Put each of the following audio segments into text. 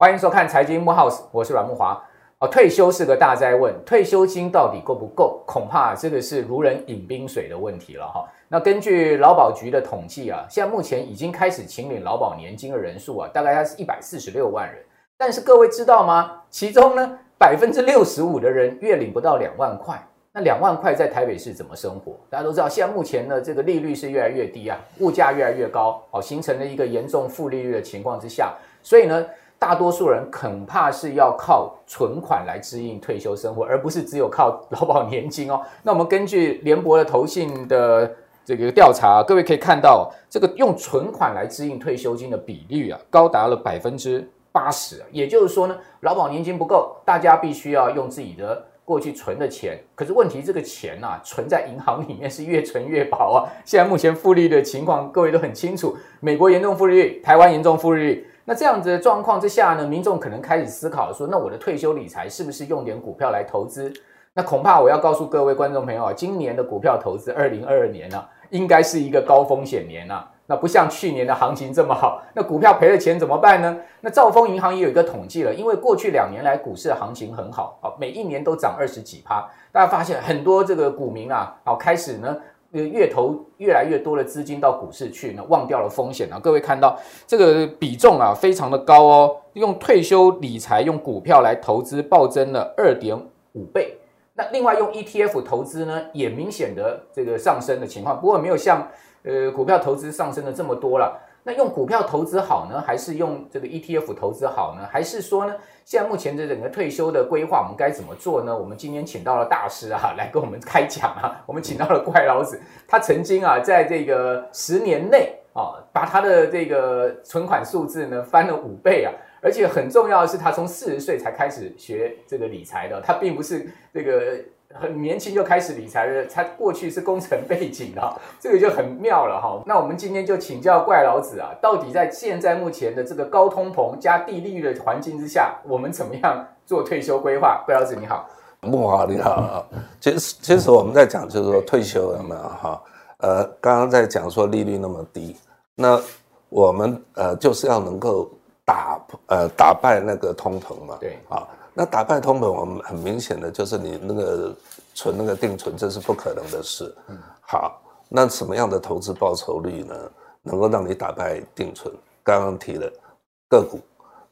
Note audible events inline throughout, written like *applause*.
欢迎收看财经木 house，我是阮木华。哦，退休是个大哉问，退休金到底够不够？恐怕这个是如人饮冰水的问题了哈。那根据劳保局的统计啊，现在目前已经开始请领劳保年金的人数啊，大概它是一百四十六万人。但是各位知道吗？其中呢，百分之六十五的人月领不到两万块。那两万块在台北市怎么生活？大家都知道，现在目前呢，这个利率是越来越低啊，物价越来越高，哦，形成了一个严重负利率的情况之下，所以呢。大多数人恐怕是要靠存款来支应退休生活，而不是只有靠劳保年金哦。那我们根据联博的投信的这个调查，各位可以看到，这个用存款来支应退休金的比率啊，高达了百分之八十。也就是说呢，劳保年金不够，大家必须要用自己的过去存的钱。可是问题，这个钱啊，存在银行里面是越存越薄啊。现在目前复利的情况，各位都很清楚，美国严重复利率，台湾严重复利率。那这样子的状况之下呢，民众可能开始思考说，那我的退休理财是不是用点股票来投资？那恐怕我要告诉各位观众朋友啊，今年的股票投资，二零二二年呢、啊，应该是一个高风险年啊。那不像去年的行情这么好，那股票赔了钱怎么办呢？那兆丰银行也有一个统计了，因为过去两年来股市的行情很好啊，每一年都涨二十几趴，大家发现很多这个股民啊，好开始呢。越投越来越多的资金到股市去，呢忘掉了风险啊！各位看到这个比重啊，非常的高哦。用退休理财用股票来投资，暴增了二点五倍。那另外用 ETF 投资呢，也明显的这个上升的情况，不过没有像呃股票投资上升了这么多了。那用股票投资好呢，还是用这个 ETF 投资好呢？还是说呢，现在目前的整个退休的规划，我们该怎么做呢？我们今天请到了大师啊，*laughs* 来跟我们开讲啊。我们请到了怪老子，他曾经啊，在这个十年内啊，把他的这个存款数字呢翻了五倍啊，而且很重要的是，他从四十岁才开始学这个理财的，他并不是这个。很年轻就开始理财的，他过去是工程背景的，*laughs* 这个就很妙了哈。那我们今天就请教怪老子啊，到底在现在目前的这个高通膨加低利率的环境之下，我们怎么样做退休规划？怪老子你好，木华你好。其实其实我们在讲就是说退休有没有哈？呃，刚刚在讲说利率那么低，那我们呃就是要能够打呃打败那个通膨嘛，对啊。那打败通膨，我们很明显的就是你那个存那个定存，这是不可能的事。好，那什么样的投资报酬率呢？能够让你打败定存？刚刚提了个股，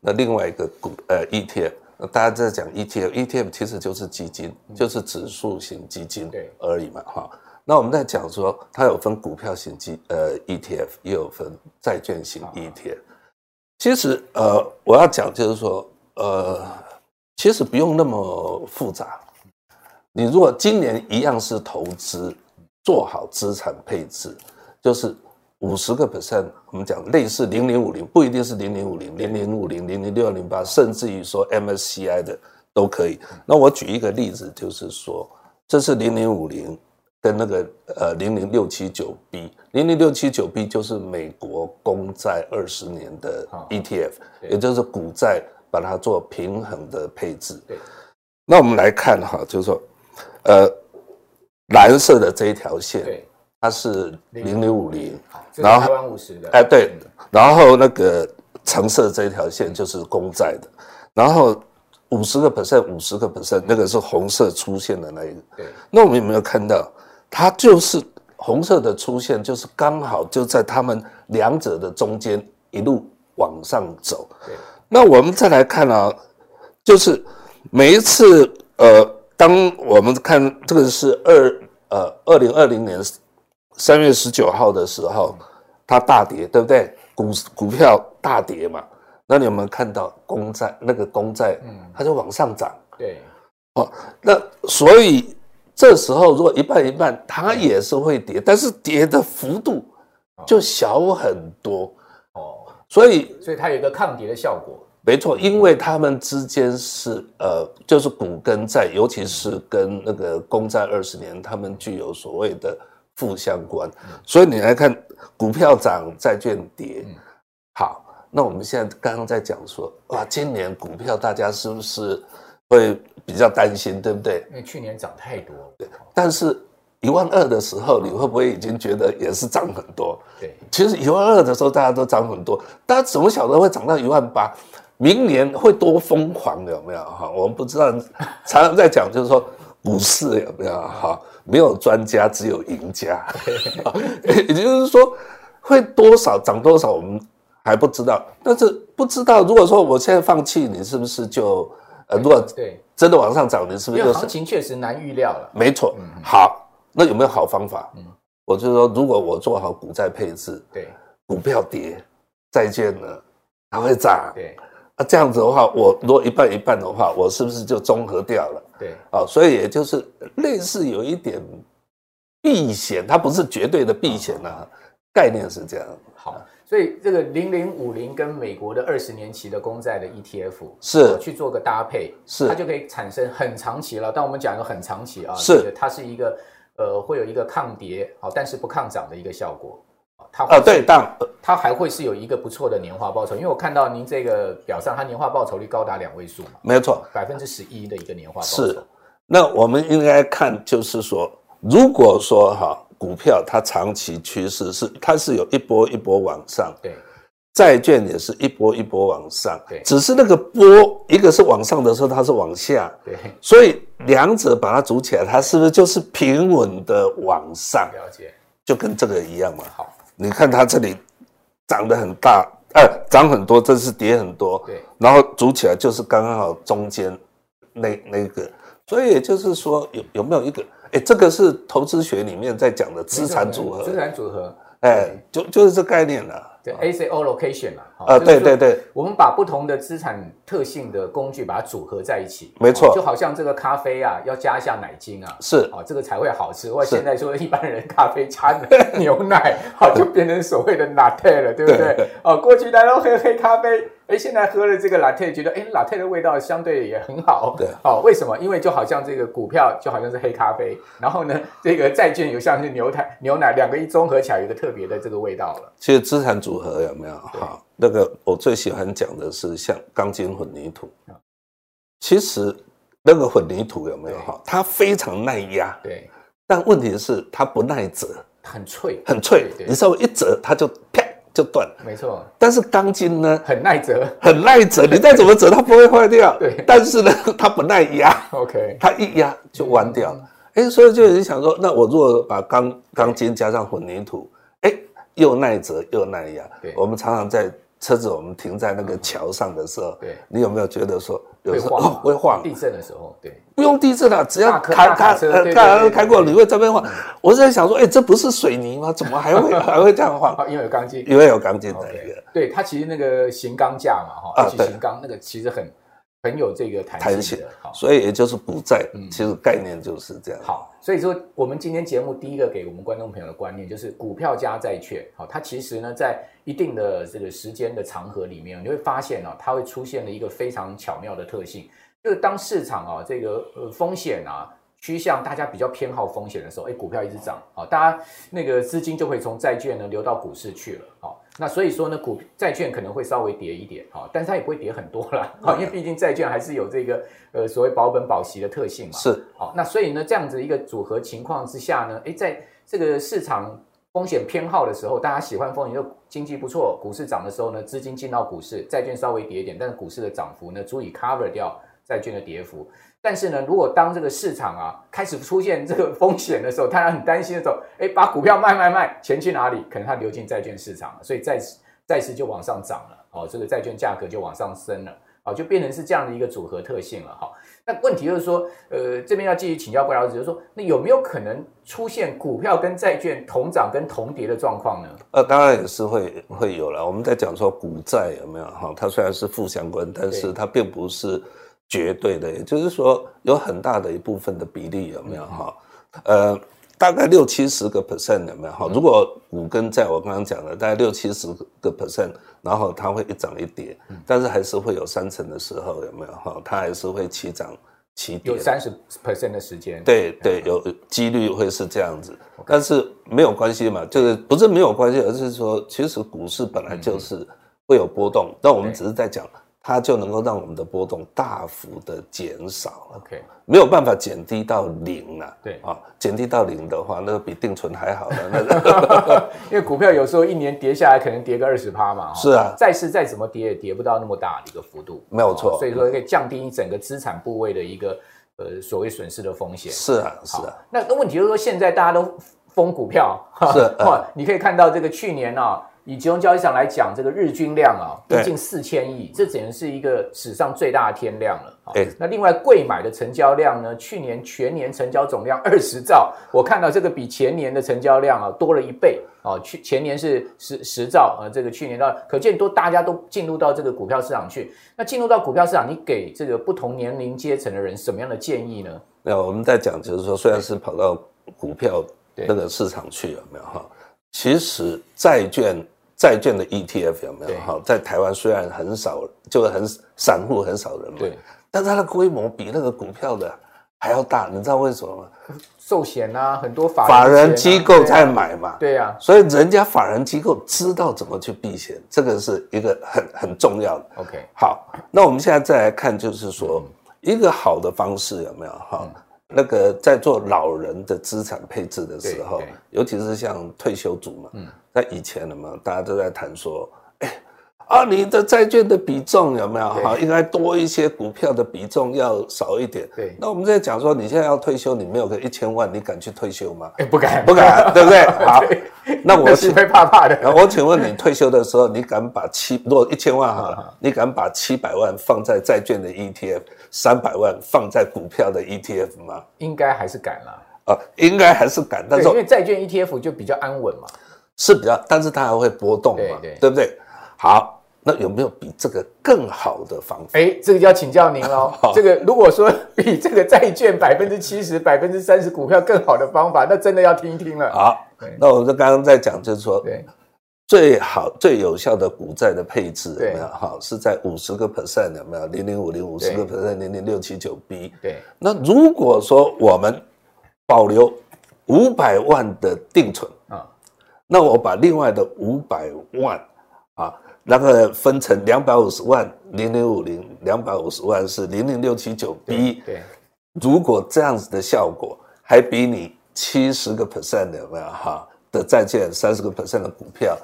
那另外一个股呃 ETF，那大家在讲 ETF，ETF 其实就是基金，就是指数型基金而已嘛哈。那我们在讲说，它有分股票型基呃 ETF，也有分债券型 ETF。其实呃，我要讲就是说呃。其实不用那么复杂，你如果今年一样是投资，做好资产配置，就是五十个 percent，我们讲类似零零五零，不一定是零零五零，零零五零、零零六零八，甚至于说 MSCI 的都可以。那我举一个例子，就是说这是零零五零跟那个呃零零六七九 B，零零六七九 B 就是美国公债二十年的 ETF，也就是股债。把它做平衡的配置。对，那我们来看哈，就是说，呃，蓝色的这一条线，对，它是零零五零，然后台湾五十的，哎，对，然后那个橙色这一条线就是公债的，然后五十个 percent，五十个 percent，那个是红色出现的那一个。对，那我们有没有看到，它就是红色的出现，就是刚好就在他们两者的中间一路往上走。对。那我们再来看啊，就是每一次呃，当我们看这个是二呃二零二零年三月十九号的时候，它大跌，对不对？股股票大跌嘛，那你有没有看到公债那个公债，嗯，它就往上涨，对，哦，那所以这时候如果一半一半，它也是会跌，但是跌的幅度就小很多。哦所以，所以它有一个抗跌的效果。没错，因为他们之间是呃，就是股跟债，尤其是跟那个公债二十年，他们具有所谓的负相关。所以你来看，股票涨，债券跌。好，那我们现在刚刚在讲说，哇，今年股票大家是不是会比较担心，对不对？因为去年涨太多。对，但是一万二的时候，你会不会已经觉得也是涨很多？对，其实一万二的时候大家都涨很多，大家怎么晓得会涨到一万八？明年会多疯狂？有没有哈？我们不知道，常常在讲就是说股市有没有哈？没有专家，只有赢家。*laughs* *laughs* 也就是说，会多少涨多少，我们还不知道。但是不知道，如果说我现在放弃，你是不是就呃，如果对真的往上涨，你是不是？因为行情确实难预料了。没错。好，那有没有好方法？嗯，我就说，如果我做好股债配置，对，股票跌，债券呢它会涨，对。那这样子的话，我如果一半一半的话，我是不是就综合掉了？对，啊，所以也就是类似有一点避险，它不是绝对的避险啊，概念是这样。好，所以这个零零五零跟美国的二十年期的公债的 ETF 是去做个搭配，是它就可以产生很长期了。但我们讲一个很长期啊，是它是一个呃会有一个抗跌好，但是不抗涨的一个效果。它呃，对，但它还会是有一个不错的年化报酬，因为我看到您这个表上，它年化报酬率高达两位数嘛，没错，百分之十一的一个年化报酬。是，那我们应该看，就是说，如果说哈，股票它长期趋势是它是有一波一波往上，对，债券也是一波一波往上，对，只是那个波一个是往上的时候，它是往下，对，所以两者把它组起来，它是不是就是平稳的往上？了解，就跟这个一样嘛。好。你看它这里涨得很大，呃，涨很多，这是跌很多，对，然后组起来就是刚刚好中间那那个，所以也就是说有有没有一个，哎，这个是投资学里面在讲的资产组合，资产组合，哎，就就是这概念了。对，asset allocation 嘛，啊，对对对，我们把不同的资产特性的工具把它组合在一起，没错，就好像这个咖啡啊，要加一下奶精啊，是啊，这个才会好吃。或者现在说一般人咖啡加牛奶，*laughs* 好，就变成所谓的 latte 了，对不对？哦，过去大家都喝黑咖啡。哎，现在喝了这个 latte，觉得哎，latte 的味道相对也很好。对，哦，为什么？因为就好像这个股票就好像是黑咖啡，然后呢，这个债券又像是牛奶，牛奶两个一综合起来，有一个特别的这个味道了。其实资产组合有没有？好，那个我最喜欢讲的是像钢筋混凝土。其实那个混凝土有没有？哈，它非常耐压。对。但问题是它不耐折，很脆，很脆。你稍微一折，它就啪。就断，没错。但是钢筋呢，很耐折，很耐折。*laughs* 你再怎么折，它不会坏掉。对。但是呢，*laughs* 它不耐压。OK。它一压就弯掉了。哎、嗯，所以就有人想说，那我如果把钢钢筋加上混凝土，哎，又耐折又耐压。对。我们常常在。车子我们停在那个桥上的时候，对，你有没有觉得说有时候会晃？会晃。地震的时候，对，不用地震了，只要开开开开过，你会这边晃。我是在想说，哎，这不是水泥吗？怎么还会 *laughs* 还会这样晃？因为有钢筋，因为有钢筋在里面。对，它其实那个型钢架嘛，哈，而且型钢那个其实很。很有这个弹性所以也就是股债，其实概念就是这样。好，所以说我们今天节目第一个给我们观众朋友的观念就是股票加债券，好，它其实呢在一定的这个时间的长河里面，你会发现啊，它会出现了一个非常巧妙的特性，就是当市场啊这个呃风险啊趋向大家比较偏好风险的时候，哎，股票一直涨，好，大家那个资金就会从债券呢流到股市去了，好。那所以说呢，股债券可能会稍微跌一点，哈，但是它也不会跌很多了，*laughs* 啊，因为毕竟债券还是有这个呃所谓保本保息的特性嘛。是，好，那所以呢，这样子一个组合情况之下呢，诶，在这个市场风险偏好的时候，大家喜欢风险，就经济不错，股市涨的时候呢，资金进到股市，债券稍微跌一点，但是股市的涨幅呢，足以 cover 掉债券的跌幅。但是呢，如果当这个市场啊开始出现这个风险的时候，大家很担心的时候，哎，把股票卖卖卖，钱去哪里？可能它流进债券市场了，所以债债市就往上涨了，哦，这个债券价格就往上升了，哦，就变成是这样的一个组合特性了，哈。那问题就是说，呃，这边要继续请教怪老师，就是说，那有没有可能出现股票跟债券同涨跟同跌的状况呢？呃，当然也是会会有了。我们在讲说股债有没有哈？它虽然是负相关，但是它并不是。绝对的，也就是说，有很大的一部分的比例有没有哈？呃，大概六七十个 percent 有没有哈？如果五根在，我刚刚讲的大概六七十个 percent，然后它会一涨一跌，但是还是会有三成的时候有没有哈？它还是会起涨起跌，有三十 percent 的时间，对对，有几率会是这样子，但是没有关系嘛，就是不是没有关系，而是说其实股市本来就是会有波动，但我们只是在讲。它就能够让我们的波动大幅的减少。OK，没有办法减低到零了。对啊，减低到零的话，那个比定存还好的。*laughs* 那个，因为股票有时候一年跌下来，可能跌个二十趴嘛。是啊，债市再怎么跌也跌不到那么大的一个幅度。没有错，所以说可以降低你整个资产部位的一个呃所谓损失的风险。是啊，是啊。那个问题就是说，现在大家都疯股票，是哇，你可以看到这个去年啊。以集中交易上来讲，这个日均量啊，接近四千亿，这简直是一个史上最大的天量了。欸、那另外贵买的成交量呢？去年全年成交总量二十兆，我看到这个比前年的成交量啊多了一倍啊。去前年是十十兆啊，这个去年到可见都大家都进入到这个股票市场去。那进入到股票市场，你给这个不同年龄阶层的人什么样的建议呢？那我们在讲，就是说，虽然是跑到股票那个市场去了没有哈？其实债券。债券的 ETF 有没有？哈，在台湾虽然很少，就很散户很少人买，对，但它的规模比那个股票的还要大，你知道为什么吗？寿险啊，很多法法人机构在买嘛，对呀、啊，所以人家法人机构知道怎么去避险，这个是一个很很重要的。OK，好，那我们现在再来看，就是说、嗯、一个好的方式有没有？哈、嗯。那个在做老人的资产配置的时候，尤其是像退休族嘛，嗯，在以前的嘛，大家都在谈说，哎，啊，你的债券的比重有没有哈？应该多一些，股票的比重要少一点。对，那我们在讲说，你现在要退休，你没有个一千万，你敢去退休吗？哎，不敢，*laughs* 不敢，*laughs* 对不对？好，那我是会怕怕的。我请问你，退休的时候，你敢把七，如果一千万哈，你敢把七百万放在债券的 ETF？三百万放在股票的 ETF 吗？应该还是敢啦。啊，应该还是敢。但是因为债券 ETF 就比较安稳嘛，是比较，但是它还会波动嘛，对不对？好，那有没有比这个更好的方法？哎，这个就要请教您喽。*laughs* 这个如果说比这个债券百分之七十、百分之三十股票更好的方法，那真的要听一听了。好，那我们就刚刚在讲，就是说，对。最好最有效的股债的配置有没有？哈，是在五十个 percent 有没有？零零五零五十个 percent，零零六七九 B。对。那如果说我们保留五百万的定存啊，那我把另外的五百万啊，那个分成两百五十万零零五零，两百五十万是零零六七九 B。对。如果这样子的效果还比你七十个 percent 有没有？哈的债券三十个 percent 的股票。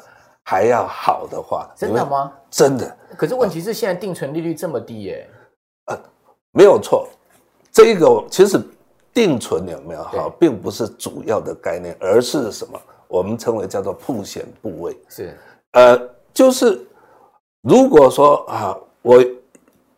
还要好的话，真的吗？真的。可是问题是，现在定存利率这么低耶。呃，没有错。这一个其实定存有没有好，并不是主要的概念，而是什么？我们称为叫做曝险部位。是。呃，就是如果说啊，我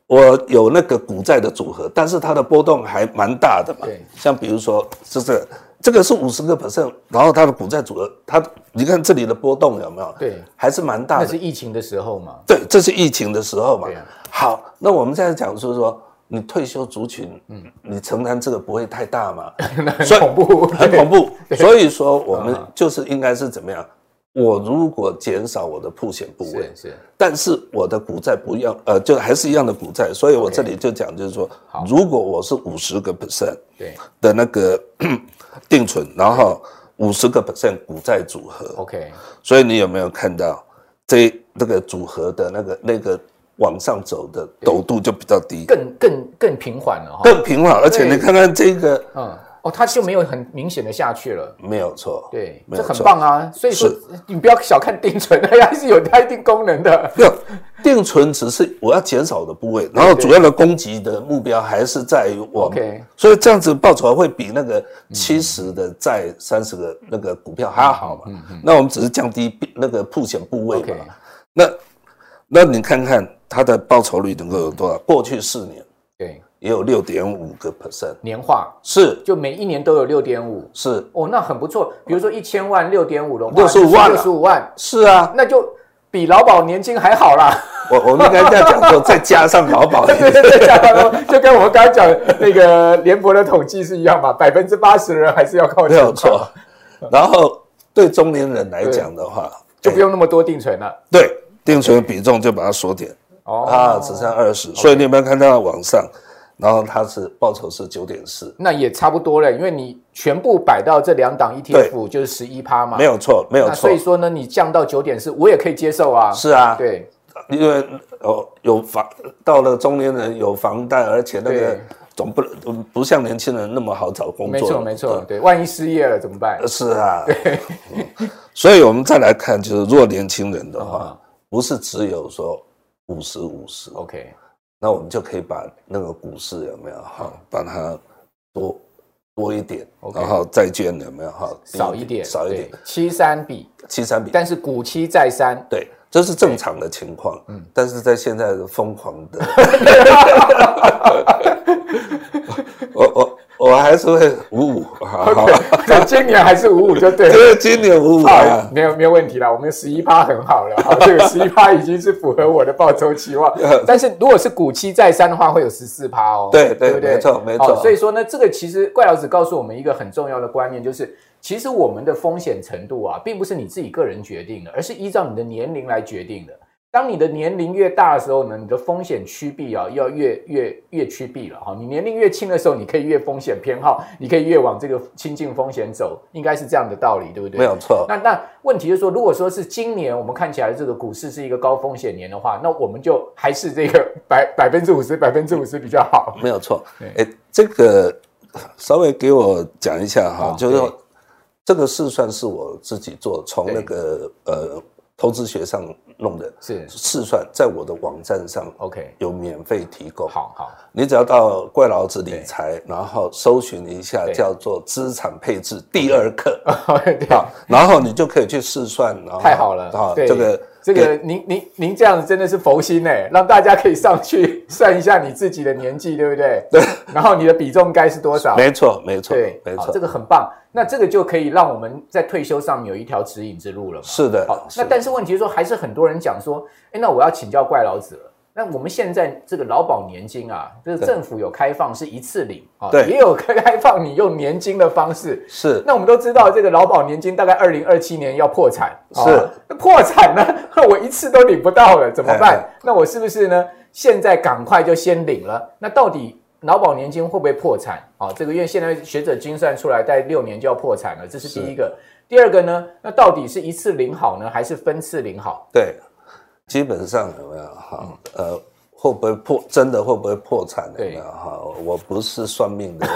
我有那个股债的组合，但是它的波动还蛮大的嘛。对。像比如说，就是。这个是五十个 percent，然后它的股债组合，它你看这里的波动有没有？对，还是蛮大的。那是疫情的时候嘛？对，这是疫情的时候嘛。好，那我们现在讲就是说，你退休族群，嗯，你承担这个不会太大嘛？*laughs* 很恐怖，很恐怖。所以说，我们就是应该是怎么样？我如果减少我的曝险部位，是，是，但是我的股债不要，呃，就还是一样的股债，所以我这里就讲就是说，如果我是五十个 percent 对。的那个 *clears throat* 定存，然后五十个 percent 股债组合，OK，所以你有没有看到这那个组合的那个那个往上走的陡度就比较低，更更更平缓了，更平缓，而且你看看这个，嗯。哦，它就没有很明显的下去了，没有错，对，这很棒啊。所以说，你不要小看定存，它 *laughs* 还是有它一定功能的。没有，定存只是我要减少的部位，然后主要的攻击的目标还是在于我。OK，所以这样子报酬会比那个七十的债三十个那个股票还要好嘛？那我们只是降低那个铺险部位嘛。那那你看看它的报酬率能够有多少？过去四年，对。也有六点五个 percent 年化是，就每一年都有六点五，是哦，那很不错。比如说一千万六点五的话，六十五万，六十五万，是啊，那就比劳保年金还好啦。我我们刚才在讲说，*laughs* 再加上劳保，对对对，再加上，就跟我们刚才讲那个联博的统计是一样嘛，百分之八十的人还是要靠钱。没有错。*laughs* 然后对中年人来讲的话，就不用那么多定存了。对，定存的比重就把它缩减，哦啊，只剩二十。所以你有没有看到网上？然后它是报酬是九点四，那也差不多了，因为你全部摆到这两档 ETF 就是十一趴嘛，没有错，没有错。所以说呢，你降到九点四，我也可以接受啊。是啊，对，因为哦有房到了中年人有房贷，而且那个总不能不像年轻人那么好找工作。没错没错，对，万一失业了怎么办？是啊，对、嗯。所以我们再来看，就是如果年轻人的话，不是只有说五十五十，OK，那我们就可以把那个股市有没有哈，把它多。多一点，okay, 然后债券有没有哈？少一点，少一点，七三比七三比，但是股七债三，对，这是正常的情况。嗯，但是在现在的疯狂的，*laughs* 我 *laughs* 我。我还是会五五，*laughs* 好今年还是五五就对了。对，今年五五啊，没有没有问题了。我们十一趴很好了，好，这个十一趴已经是符合我的报酬期望。*laughs* 但是如果是股期再三的话，会有十四趴哦。对对对，没错没错。所以说呢，这个其实怪老子告诉我们一个很重要的观念，就是其实我们的风险程度啊，并不是你自己个人决定的，而是依照你的年龄来决定的。当你的年龄越大的时候呢，你的风险趋避啊要越越越趋避了哈。你年龄越轻的时候，你可以越风险偏好，你可以越往这个亲近风险走，应该是这样的道理，对不对？没有错。那那问题就是说，如果说是今年我们看起来这个股市是一个高风险年的话，那我们就还是这个 *laughs* 百百分之五十百分之五十比较好。没有错。哎，这个稍微给我讲一下哈，就是说这个试算是我自己做，从那个呃。投资学上弄的是。试算，在我的网站上，OK，有免费提供。好好，你只要到怪老子理财，然后搜寻一下叫做资产配置第二课，*laughs* 好，然后你就可以去试算。太好了，啊，这个。这个您您您这样子真的是佛心哎，让大家可以上去 *laughs* 算一下你自己的年纪，对不对？对。然后你的比重该是多少？没错，没错，对，没错，这个很棒。那这个就可以让我们在退休上面有一条指引之路了嘛？是的。好，那但是问题是说，还是很多人讲说，哎，那我要请教怪老子了。那我们现在这个劳保年金啊，就是政府有开放是一次领啊，对，也有开开放你用年金的方式。是。那我们都知道，这个劳保年金大概二零二七年要破产。是。那破产呢？*laughs* 我一次都领不到了，怎么办？那我是不是呢？现在赶快就先领了？那到底劳保年金会不会破产？啊，这个因为现在学者精算出来，在六年就要破产了，这是第一个。第二个呢？那到底是一次领好呢，还是分次领好？对。基本上有没有哈？呃，会不会破？真的会不会破产？有没有哈？我不是算命的，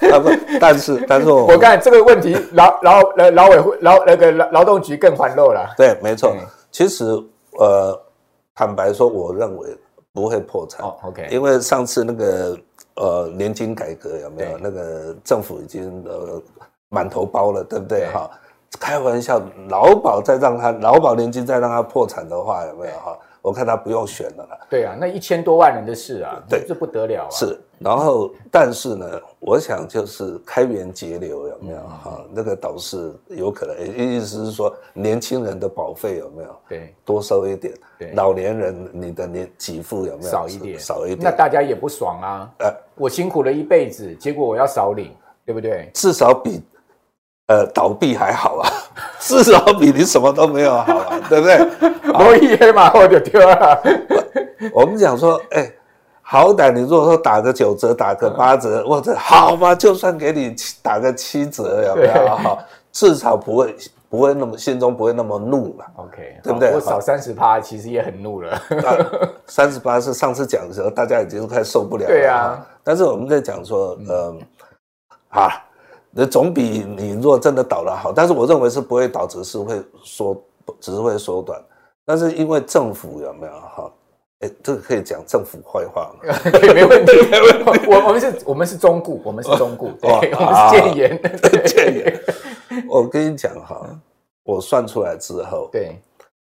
*laughs* 但是但是我我看这个问题，劳劳呃劳委会劳那个劳劳动局更环漏了。对，没错。其实呃，坦白说，我认为不会破产。哦，OK。因为上次那个呃年金改革有没有？那个政府已经呃满头包了，对不对？哈。开玩笑，劳保再让他劳保年金再让他破产的话，有没有哈？我看他不用选了啦。对啊，那一千多万人的事啊，对，这不得了啊。是，然后但是呢，我想就是开源节流有没有哈？那个倒是有可能，意思是说年轻人的保费有没有？对，多收一点。对，老年人你的年给付有没有？少一点，少一点。那大家也不爽啊。呃，我辛苦了一辈子，结果我要少领，对不对？至少比。呃，倒闭还好啊，至少比你什么都没有好啊，对不对？*laughs* 我一黑马我就丢了。我们讲说，哎、欸，好歹你如果说打个九折，打个八折，或者好吧，就算给你打个七折，有没有？好，至少不会不会那么心中不会那么怒了。OK，对不对？我少三十趴，其实也很怒了。*laughs* 三十八是上次讲的时候，大家已经快受不了了。对啊，但是我们在讲说，嗯、呃，好。那总比你若真的倒了好，但是我认为是不会倒，只，是会缩，只是会缩短。但是因为政府有没有哈？哎，这个可以讲政府坏话吗？*laughs* 没问题，没问题。我我们是，我们是中顾，我们是中顾，对，我们是建言，建言。我跟你讲哈，我算出来之后，对，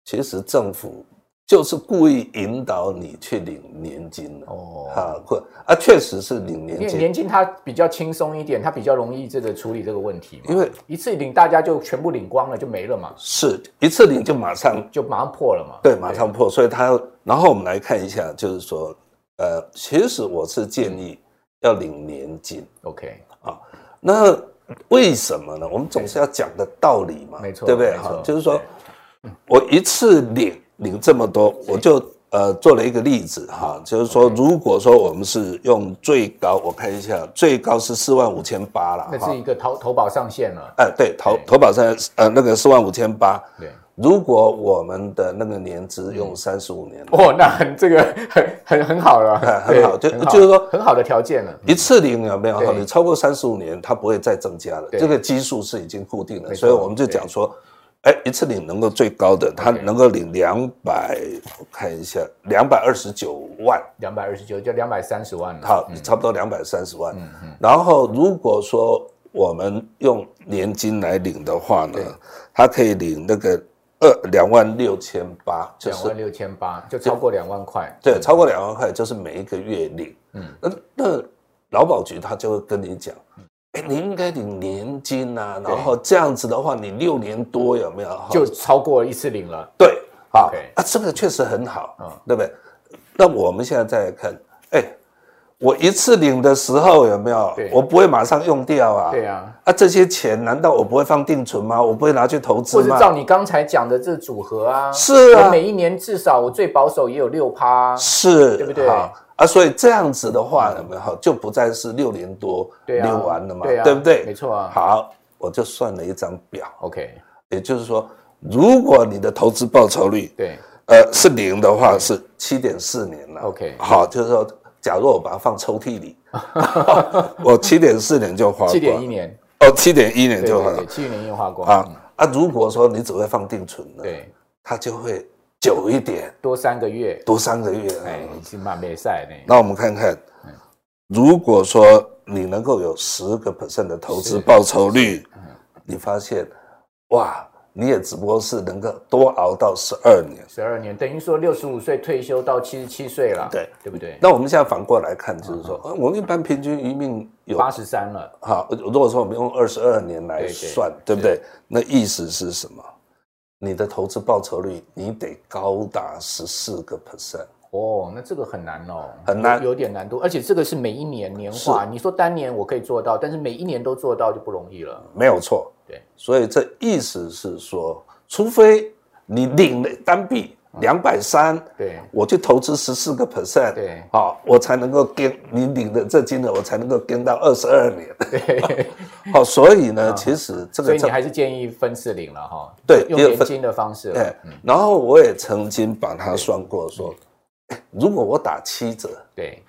其实政府。就是故意引导你去领年金哦，啊，或啊，确实是领年金，因为年金它比较轻松一点，它比较容易这个处理这个问题嘛。因为一次领大家就全部领光了，就没了嘛。是一次领就马上就马上破了嘛。对，马上破。所以它，然后我们来看一下，就是说，呃，其实我是建议要领年金。OK，啊，那为什么呢？我们总是要讲的道理嘛，没错，对不对？哈，就是说我一次领。领这么多，我就呃做了一个例子哈，就是说，如果说我们是用最高，我看一下，最高是四万五千八了，那是一个投投保上限了。哎，对，投投保上呃那个四万五千八，对，如果我们的那个年资用三十五年，哦，那很这个很很很好了，很好，就就是说很好的条件了。一次领有没有？你超过三十五年，它不会再增加了，这个基数是已经固定了，所以我们就讲说，哎，一次领能够最高的，他能够领两百，我看一下，两百二十九万，两百二十九就两百三十万了，好，差不多两百三十万。嗯嗯。然后如果说我们用年金来领的话呢，他可以领那个。二两万六千八，两万六千八就超过两万块，对，超过两万块就是每一个月领。嗯，那那劳保局他就会跟你讲，哎，你应该领年金啊，然后这样子的话，你六年多有没有？就超过一次领了。对，好，啊，这个确实很好，嗯，对不对？那我们现在再来看，哎。我一次领的时候有没有？我不会马上用掉啊。对啊。啊，这些钱难道我不会放定存吗？我不会拿去投资吗？或者照你刚才讲的这组合啊。是啊。我每一年至少我最保守也有六趴。是。对不对？好啊，所以这样子的话有没有？就不再是六年多溜完了嘛？对啊。对不对？没错啊。好，我就算了一张表。OK。也就是说，如果你的投资报酬率对呃是零的话，是七点四年了。OK。好，就是说。假如我把它放抽屉里，*laughs* 我七点四年就花光，七点一年哦，七点一年就花了，七年一花光啊啊！如果说你只会放定存的，对，它就会久一点，多三个月，多三个月，哎，起码没赛呢。那我们看看，如果说你能够有十个 percent 的投资报酬率，你发现哇。你也只不过是能够多熬到十二年，十二年等于说六十五岁退休到七十七岁了，对对不对？那我们现在反过来看，就是说，我们一般平均余命有八十三了。好，如果说我们用二十二年来算，对不对？那意思是什么？你的投资报酬率你得高达十四个 percent。哦，那这个很难哦，很难，有点难度，而且这个是每一年年化。你说单年我可以做到，但是每一年都做到就不容易了。没有错。对，所以这意思是说，除非你领了单笔两百三，对，我去投资十四个 percent，对，好，我才能够跟你领的这金额，我才能够跟到二十二年。对，*laughs* 好，所以呢，其实这个，所以你还是建议分次领了哈，对，用年金的方式。对，然后我也曾经把它算过，说，如果我打七折，对。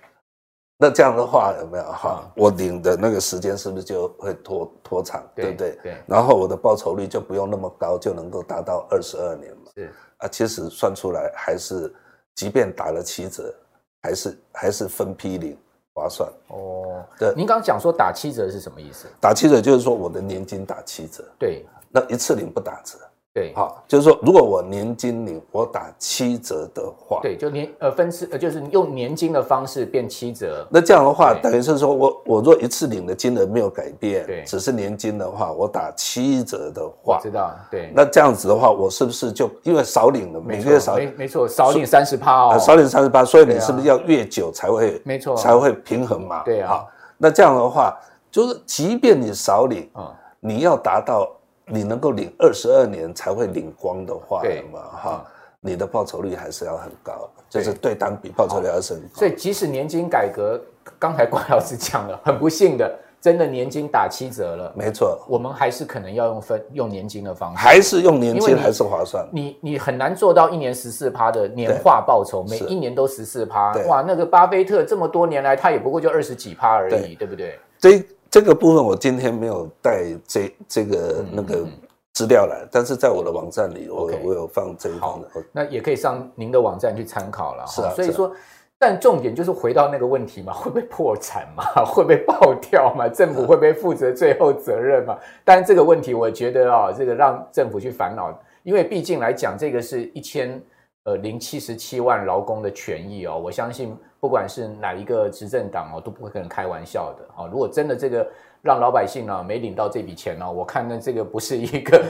那这样的话有没有哈？我领的那个时间是不是就会拖拖长，对不对？对。然后我的报酬率就不用那么高，就能够达到二十二年嘛。是啊，其实算出来还是，即便打了七折，还是还是分批领划算。哦，对。您刚刚讲说打七折是什么意思？打七折就是说我的年金打七折。对。那一次领不打折。对，好，就是说，如果我年金领我打七折的话，对，就年呃分次呃，就是用年金的方式变七折。那这样的话，等于是说我我若一次领的金额没有改变，对，只是年金的话，我打七折的话，知道，对。那这样子的话，我是不是就因为少领了，每个月少，没没错，少领三十趴哦，少领三十趴，所以你是不是要越久才会，没错，才会平衡嘛？对啊。那这样的话，就是即便你少领，嗯，你要达到。你能够领二十二年才会领光的话，对嘛哈，你的报酬率还是要很高，就是对单比报酬率要是很高。所以即使年金改革，刚才关老师讲了，很不幸的，真的年金打七折了。没错，我们还是可能要用分用年金的方式，还是用年金还是划算。你你很难做到一年十四趴的年化报酬，每一年都十四趴。哇，那个巴菲特这么多年来，他也不过就二十几趴而已，对不对？这这个部分我今天没有带这这个那个资料来，但是在我的网站里，我我有放这一方的。那也可以上您的网站去参考了。是啊，所以说，但重点就是回到那个问题嘛，*laughs* 会不会破产嘛？*laughs* 会不会爆掉嘛？政府会不会负责最后责任嘛？但这个问题，我觉得啊，这个让政府去烦恼，因为毕竟来讲，这个是一千呃零七十七万劳工的权益哦，我相信。不管是哪一个执政党哦，都不会跟人开玩笑的哦！如果真的这个让老百姓呢没领到这笔钱呢，我看呢这个不是一个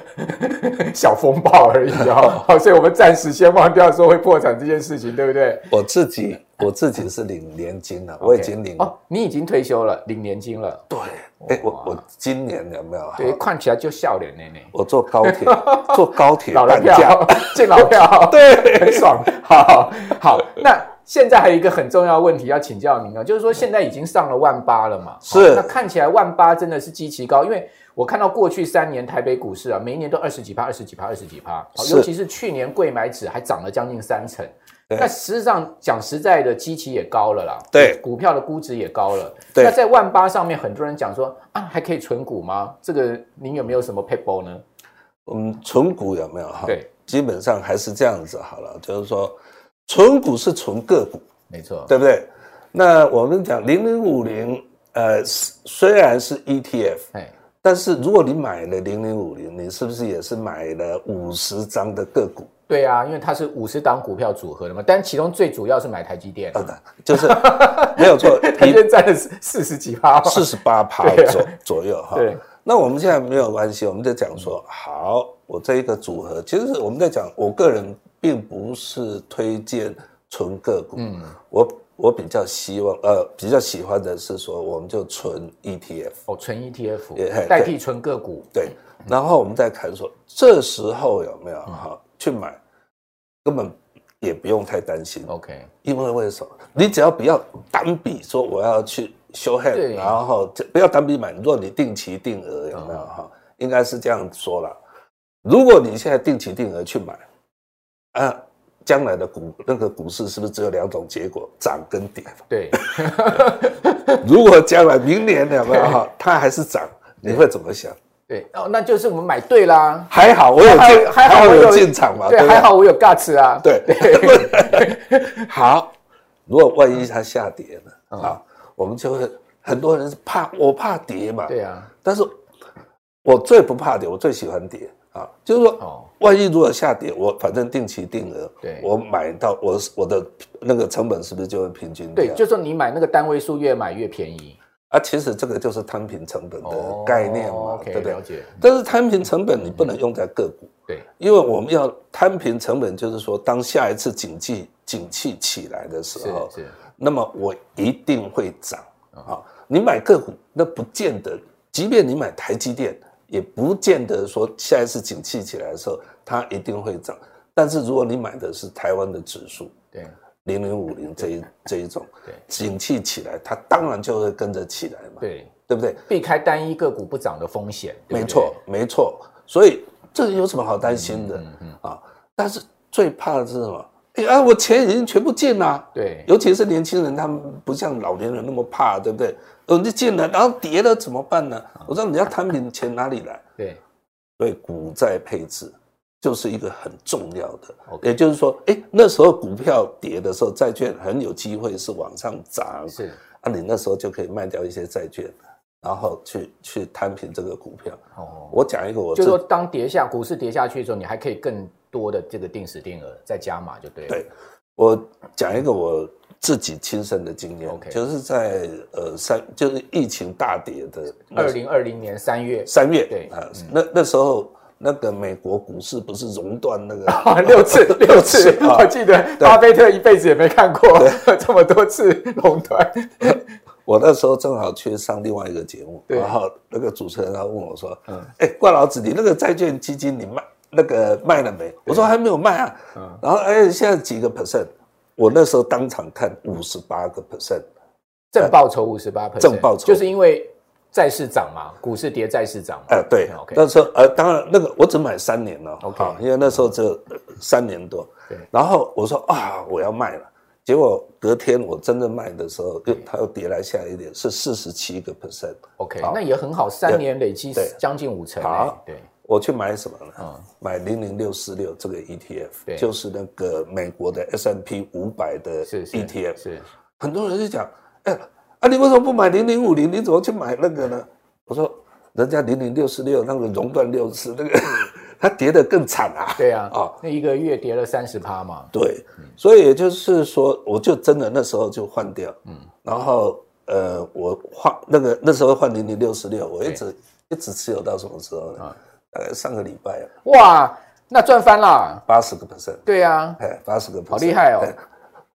*laughs* 小风暴而已啊！所以我们暂时先忘掉说会破产这件事情，对不对？我自己我自己是领年金了，我已经领哦，你已经退休了，领年金了。对，哎，我我今年有没有？对，看起来就笑脸呢。我坐高铁，*laughs* 坐高铁，老人票，进老票，*laughs* 对，很爽。好好，那。现在还有一个很重要的问题要请教您啊，就是说现在已经上了万八了嘛？是。那看起来万八真的是极其高，因为我看到过去三年台北股市啊，每一年都二十几趴、二十几趴、二十几趴，是尤其是去年贵买指还涨了将近三成。那实际上讲实在的，基期也高了啦，对，股票的估值也高了。对，那在万八上面，很多人讲说啊，还可以存股吗？这个您有没有什么撇步呢？嗯，存股有没有哈？对，基本上还是这样子好了，就是说，存股是纯个股，没错，对不对？那我们讲零零五零，呃，虽然是 ETF，哎，但是如果你买了零零五零，你是不是也是买了五十张的个股？对啊，因为它是五十档股票组合的嘛，但其中最主要是买台积电，啊、就是没有错，*laughs* 台积电占了四十几趴，四十八趴左左右哈。对，那我们现在没有关系，我们在讲说，好，我这一个组合，其实我们在讲，我个人并不是推荐纯个股，嗯，我我比较希望，呃，比较喜欢的是说，我们就纯 ETF，哦，纯 ETF，代替纯个股，对，然后我们再看说，这时候有没有哈？去买，根本也不用太担心。OK，因为为什么？你只要不要单笔说我要去 show hand，然后不要单笔买。如果你定期定额有没有哈？应该是这样说了。如果你现在定期定额去买，啊，将来的股那个股市是不是只有两种结果，涨跟跌？对。*laughs* 如果将来明年有没有哈，它还是涨，你会怎么想？对哦，那就是我们买对啦。还好我有进，还好我有进场嘛。对，还好我有 guts 啊。对，*laughs* 好。如果万一它下跌了啊，我们就会很多人是怕，我怕跌嘛。对啊。但是我最不怕跌，我最喜欢跌啊。就是说，万一如果下跌，我反正定期定额，对，我买到我我的那个成本是不是就会平均？对，就是说你买那个单位数越买越便宜。啊，其实这个就是摊平成本的概念嘛，哦、对不对？了解。但是摊平成本你不能用在个股，对，因为我们要摊平成本，就是说当下一次景气景气起来的时候，是那么我一定会涨啊。你买个股，那不见得，即便你买台积电，也不见得说下一次景气起来的时候它一定会涨。但是如果你买的是台湾的指数，对。零零五零这一这一种，对，景气起来，它当然就会跟着起来嘛，对，对不对？避开单一个股不涨的风险，没错，没错。所以这有什么好担心的啊？但是最怕的是什么？哎呀，我钱已经全部进了，对，尤其是年轻人，他们不像老年人那么怕，对不对？哦，你进了，然后跌了怎么办呢？我说你要摊平钱哪里来？对，所以股债配置。就是一个很重要的也就是说，哎，那时候股票跌的时候，债券很有机会是往上涨，是啊，你那时候就可以卖掉一些债券，然后去去摊平这个股票。哦，我讲一个我，我就说当跌下股市跌下去的时候，你还可以更多的这个定时定额再加码就对了。对，我讲一个我自己亲身的经验，Okay. 就是在呃三，就是疫情大跌的二零二零年三月，三月对啊，嗯、那那时候。那个美国股市不是熔断那个、*laughs* *laughs* 啊、六次六次，我记得巴菲特一辈子也没看过 *laughs* 这么多次熔断。我那时候正好去上另外一个节目，然后那个主持人他问我说：“嗯，哎，怪老子，你那个债券基金你卖那个卖了没？”我说：“还没有卖啊。”然后哎，现在几个 percent？我那时候当场看五十八个 percent，正报酬五十八 percent，正报酬就是因为。债市涨嘛，股市跌，债市涨。哎，对，OK。那时候呃，当然那个我只买三年了，OK，因为那时候只有三年多。对。然后我说啊，我要卖了，结果隔天我真正卖的时候，又它又跌来下一点，是四十七个 percent。OK，那也很好，三年累积将近五成。好，对。我去买什么呢？啊，买零零六四六这个 ETF，就是那个美国的 S M P 五百的 ETF。是。很多人就讲，哎。啊，你为什么不买零零五零？你怎么去买那个呢？我说，人家零零六四六那个熔断六次，那个 *laughs* 它跌得更惨啊！对啊，啊，那一个月跌了三十趴嘛。对，所以也就是说，我就真的那时候就换掉，嗯，然后呃，我换那个那时候换零零六四六，我一直一直持有到什么时候呢？大概上个礼拜啊。哇，那赚翻了，八十个 percent。对啊，哎，八十个 percent，好厉害哦。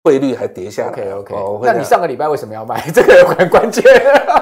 汇率还跌下来。OK OK，哦，那你上个礼拜为什么要卖？这个很关键。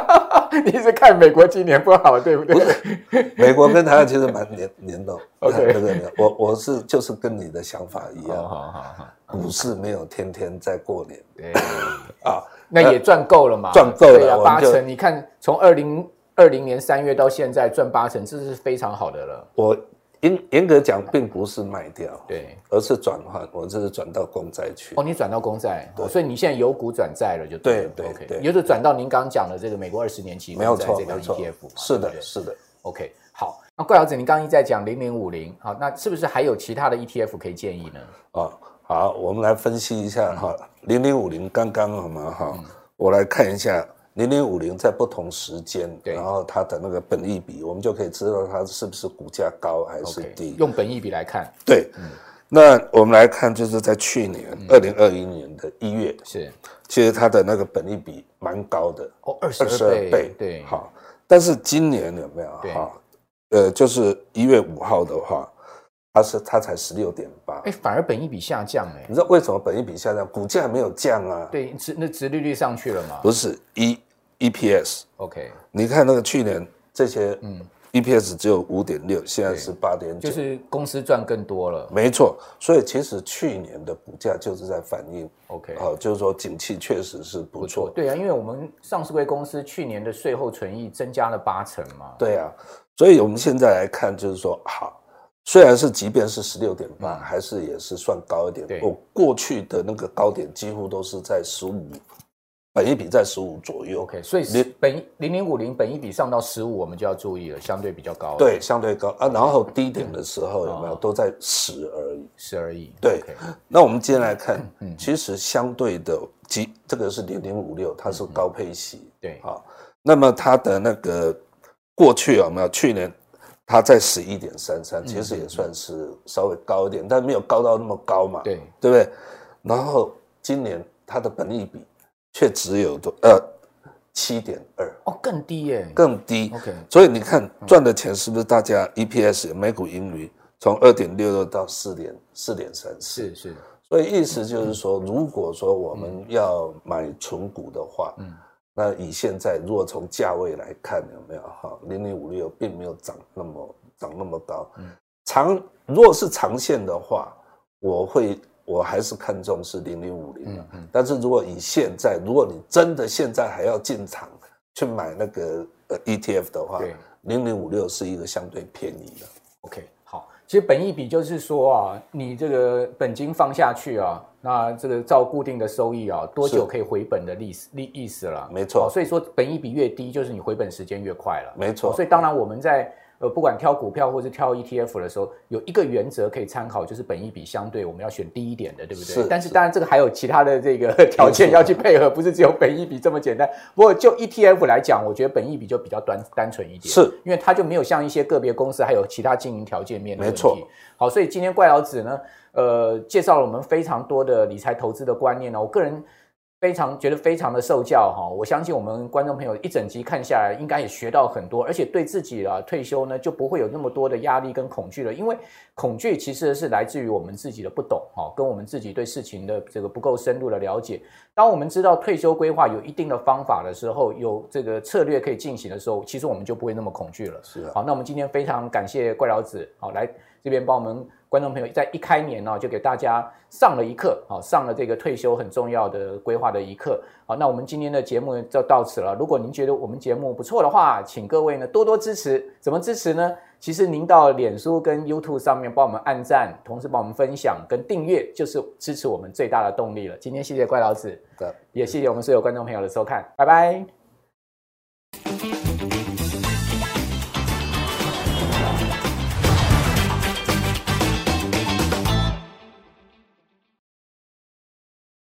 *laughs* 你是看美国今年不好，对不对？不是，美国跟台湾其实蛮联联动。OK，那个我我是就是跟你的想法一样。好好好，股市没有天天在过年。对 *laughs* 啊，那也赚够了嘛？赚够了，八成。你看从二零二零年三月到现在赚八成，这是非常好的了。我严严格讲，并不是卖掉，对，而是转换，我这是转到公债去。哦，你转到公债，哦，所以你现在由股转债了，就对对对对，有的转到您刚刚讲的这个美国二十年期没有错，这个 ETF，是的，是的。OK，好，那怪老子，您刚刚一再讲零零五零，好，那是不是还有其他的 ETF 可以建议呢？哦，好，我们来分析一下哈，零零五零刚刚好吗？哈，我来看一下零零五零在不同时间，然后它的那个本益比，我们就可以知道它是不是股价高还是低。用本益比来看，对，那我们来看，就是在去年二零二一年的一月，是，其实它的那个本益比蛮高的，哦，二十二倍，对，好。但是今年有没有哈？呃，就是一月五号的话，它是它才十六点八，哎，反而本益比下降哎，你知道为什么本益比下降？股价没有降啊？对，值那值利率上去了嘛？不是，E EPS，OK，你看那个去年这些，嗯。EPS 只有五点六，现在是八点九，就是公司赚更多了。没错，所以其实去年的股价就是在反映，OK，好，就是说景气确实是不错。对啊，因为我们上市贵公司去年的税后存益增加了八成嘛。对啊，所以我们现在来看，就是说，好，虽然是即便是十六点半，还是也是算高一点。我过去的那个高点几乎都是在十五。本一比在十五左右，OK，所以本零零五零本一比上到十五，我们就要注意了，相对比较高。对，相对高啊。然后低点的时候有没有都在十而已，十而已。对，那我们今天来看，其实相对的，即这个是零零五六，它是高配息。对，啊，那么它的那个过去有没有？去年它在十一点三三，其实也算是稍微高一点，但没有高到那么高嘛。对，对不对？然后今年它的本益比。却只有多呃七点二哦，更低耶，更低。OK，所以你看赚的钱是不是大家 EPS 每股盈余从二点六六到四点四点三四？是是。所以意思就是说，如果说我们要买存股的话，嗯，那以现在如果从价位来看，有没有哈？零零五六并没有涨那么涨那么高。嗯，长如果是长线的话，我会。我还是看重是零零五零的，但是如果以现在，如果你真的现在还要进场去买那个呃 ETF 的话，零零五六是一个相对便宜的。OK，好，其实本益比就是说啊，你这个本金放下去啊，那这个照固定的收益啊，多久可以回本的意思意意思了？没错，所以说本益比越低，就是你回本时间越快了。没错，所以当然我们在。呃，不管挑股票或是挑 ETF 的时候，有一个原则可以参考，就是本益比相对我们要选低一点的，对不对？是。但是当然这个还有其他的这个条件要去配合，不是只有本益比这么简单。不过就 ETF 来讲，我觉得本益比就比较单单纯一点，是因为它就没有像一些个别公司还有其他经营条件面的问题。没错。好，所以今天怪老子呢，呃，介绍了我们非常多的理财投资的观念呢，我个人。非常觉得非常的受教哈，我相信我们观众朋友一整集看下来，应该也学到很多，而且对自己啊退休呢就不会有那么多的压力跟恐惧了，因为恐惧其实是来自于我们自己的不懂哈，跟我们自己对事情的这个不够深入的了解。当我们知道退休规划有一定的方法的时候，有这个策略可以进行的时候，其实我们就不会那么恐惧了。是啊，好，那我们今天非常感谢怪老子，好来这边帮我们。观众朋友，在一开年呢，就给大家上了一课，好，上了这个退休很重要的规划的一课。好，那我们今天的节目就到此了。如果您觉得我们节目不错的话，请各位呢多多支持。怎么支持呢？其实您到脸书跟 YouTube 上面帮我们按赞，同时帮我们分享跟订阅，就是支持我们最大的动力了。今天谢谢怪老子，也谢谢我们所有观众朋友的收看，拜拜。